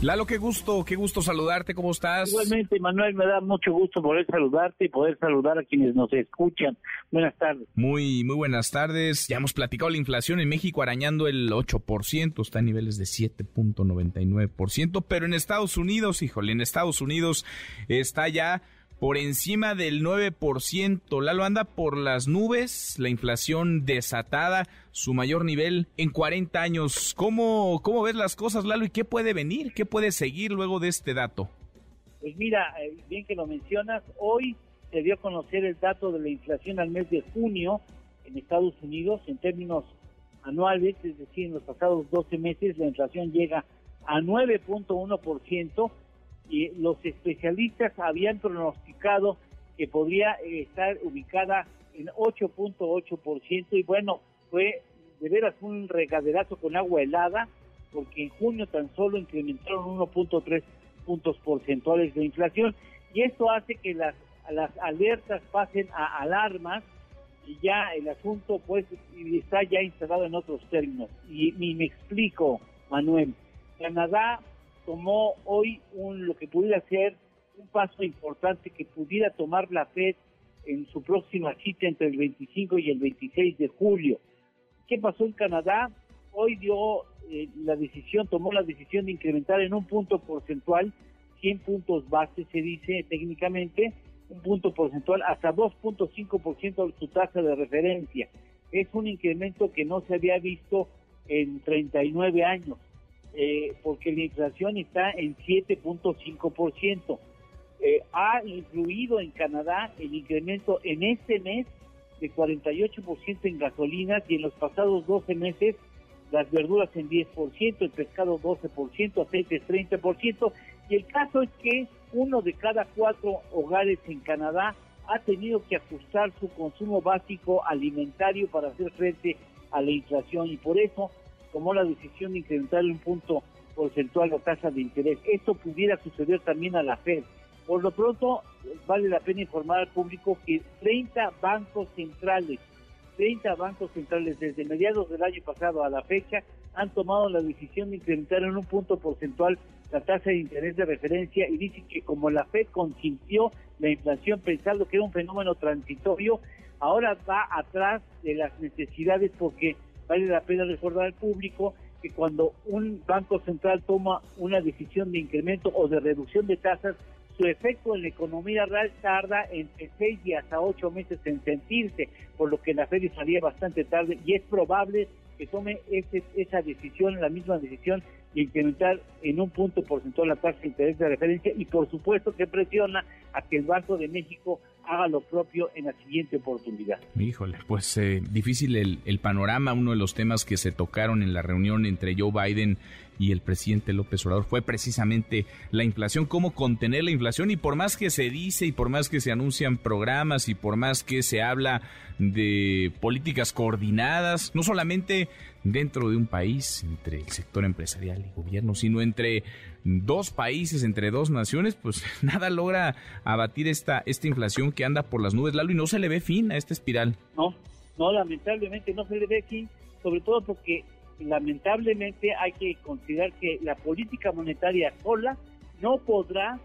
Lalo, qué gusto, qué gusto saludarte, ¿cómo estás? Igualmente, Manuel, me da mucho gusto poder saludarte y poder saludar a quienes nos escuchan. Buenas tardes. Muy, muy buenas tardes. Ya hemos platicado la inflación en México arañando el 8%, está a niveles de 7.99%, pero en Estados Unidos, híjole, en Estados Unidos está ya por encima del 9%. Lalo anda por las nubes, la inflación desatada, su mayor nivel en 40 años. ¿Cómo, cómo ves las cosas, Lalo, y qué puede venir? ¿Qué puede seguir luego de este dato? Pues mira, eh, bien que lo mencionas, hoy se dio a conocer el dato de la inflación al mes de junio en Estados Unidos en términos anuales, es decir, en los pasados 12 meses la inflación llega a 9.1%, y los especialistas habían pronosticado que podría eh, estar ubicada en 8.8% y bueno, fue de veras un regaderazo con agua helada porque en junio tan solo incrementaron 1.3 puntos porcentuales de inflación y esto hace que las, las alertas pasen a alarmas y ya el asunto pues está ya instalado en otros términos. Y, y me explico Manuel. Canadá tomó hoy un, lo que pudiera ser un paso importante que pudiera tomar la FED en su próxima cita entre el 25 y el 26 de julio. ¿Qué pasó en Canadá? Hoy dio eh, la decisión, tomó la decisión de incrementar en un punto porcentual, 100 puntos base se dice técnicamente, un punto porcentual hasta 2.5% de su tasa de referencia. Es un incremento que no se había visto en 39 años. Eh, porque la inflación está en 7.5%. Eh, ha incluido en Canadá el incremento en este mes de 48% en gasolinas y en los pasados 12 meses las verduras en 10%, el pescado 12%, aceites 30%. Y el caso es que uno de cada cuatro hogares en Canadá ha tenido que ajustar su consumo básico alimentario para hacer frente a la inflación y por eso tomó la decisión de incrementar un punto porcentual la tasa de interés. Esto pudiera suceder también a la Fed. Por lo pronto, vale la pena informar al público que 30 bancos centrales, 30 bancos centrales desde mediados del año pasado a la fecha han tomado la decisión de incrementar en un punto porcentual la tasa de interés de referencia y dicen que como la Fed consintió la inflación pensando que era un fenómeno transitorio, ahora va atrás de las necesidades porque vale la pena recordar al público que cuando un banco central toma una decisión de incremento o de reducción de tasas, su efecto en la economía real tarda entre seis y hasta ocho meses en sentirse, por lo que la Fed salía bastante tarde y es probable que tome esa decisión, la misma decisión de incrementar en un punto porcentual la tasa de interés de referencia y por supuesto que presiona a que el Banco de México haga lo propio en la siguiente oportunidad. Híjole, pues eh, difícil el, el, panorama. Uno de los temas que se tocaron en la reunión entre Joe Biden y el presidente López Obrador fue precisamente la inflación, cómo contener la inflación y por más que se dice y por más que se anuncian programas y por más que se habla de políticas coordinadas, no solamente dentro de un país, entre el sector empresarial y gobierno, sino entre dos países, entre dos naciones, pues nada logra abatir esta, esta inflación que anda por las nubes, Lalo, y no se le ve fin a esta espiral. No, no, lamentablemente no se le ve fin, sobre todo porque lamentablemente hay que considerar que la política monetaria sola no podrá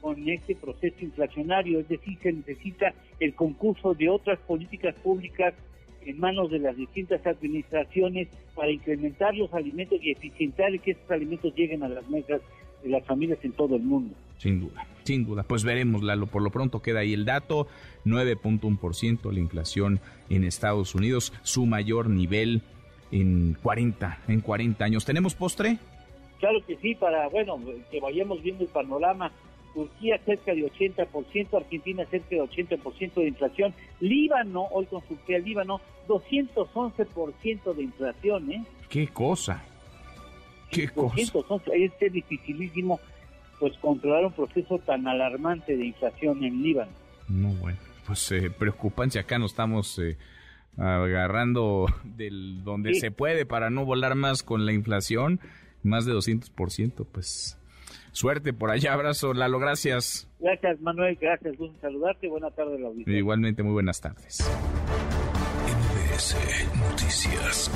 con este proceso inflacionario, es decir, se necesita el concurso de otras políticas públicas en manos de las distintas administraciones para incrementar los alimentos y eficientar que esos alimentos lleguen a las mesas de las familias en todo el mundo. Sin duda, sin duda. Pues veremos, Lalo. Por lo pronto queda ahí el dato, 9.1% la inflación en Estados Unidos, su mayor nivel en 40, en 40 años. ¿Tenemos postre? Claro que sí, para, bueno, que vayamos viendo el panorama. Turquía cerca de 80%, Argentina cerca de 80% de inflación, Líbano, hoy consulté al Líbano, 211% de inflación, ¿eh? ¿Qué cosa? ¿Qué cosa? Es dificilísimo pues controlar un proceso tan alarmante de inflación en Líbano. No, bueno, pues eh, preocupancia acá no estamos... Eh, agarrando del donde se puede para no volar más con la inflación, más de 200%, pues Suerte por allá, abrazo, Lalo, gracias. Gracias, Manuel, gracias, gusto saludarte, buenas tardes, la Igualmente, muy buenas tardes. MBS Noticias.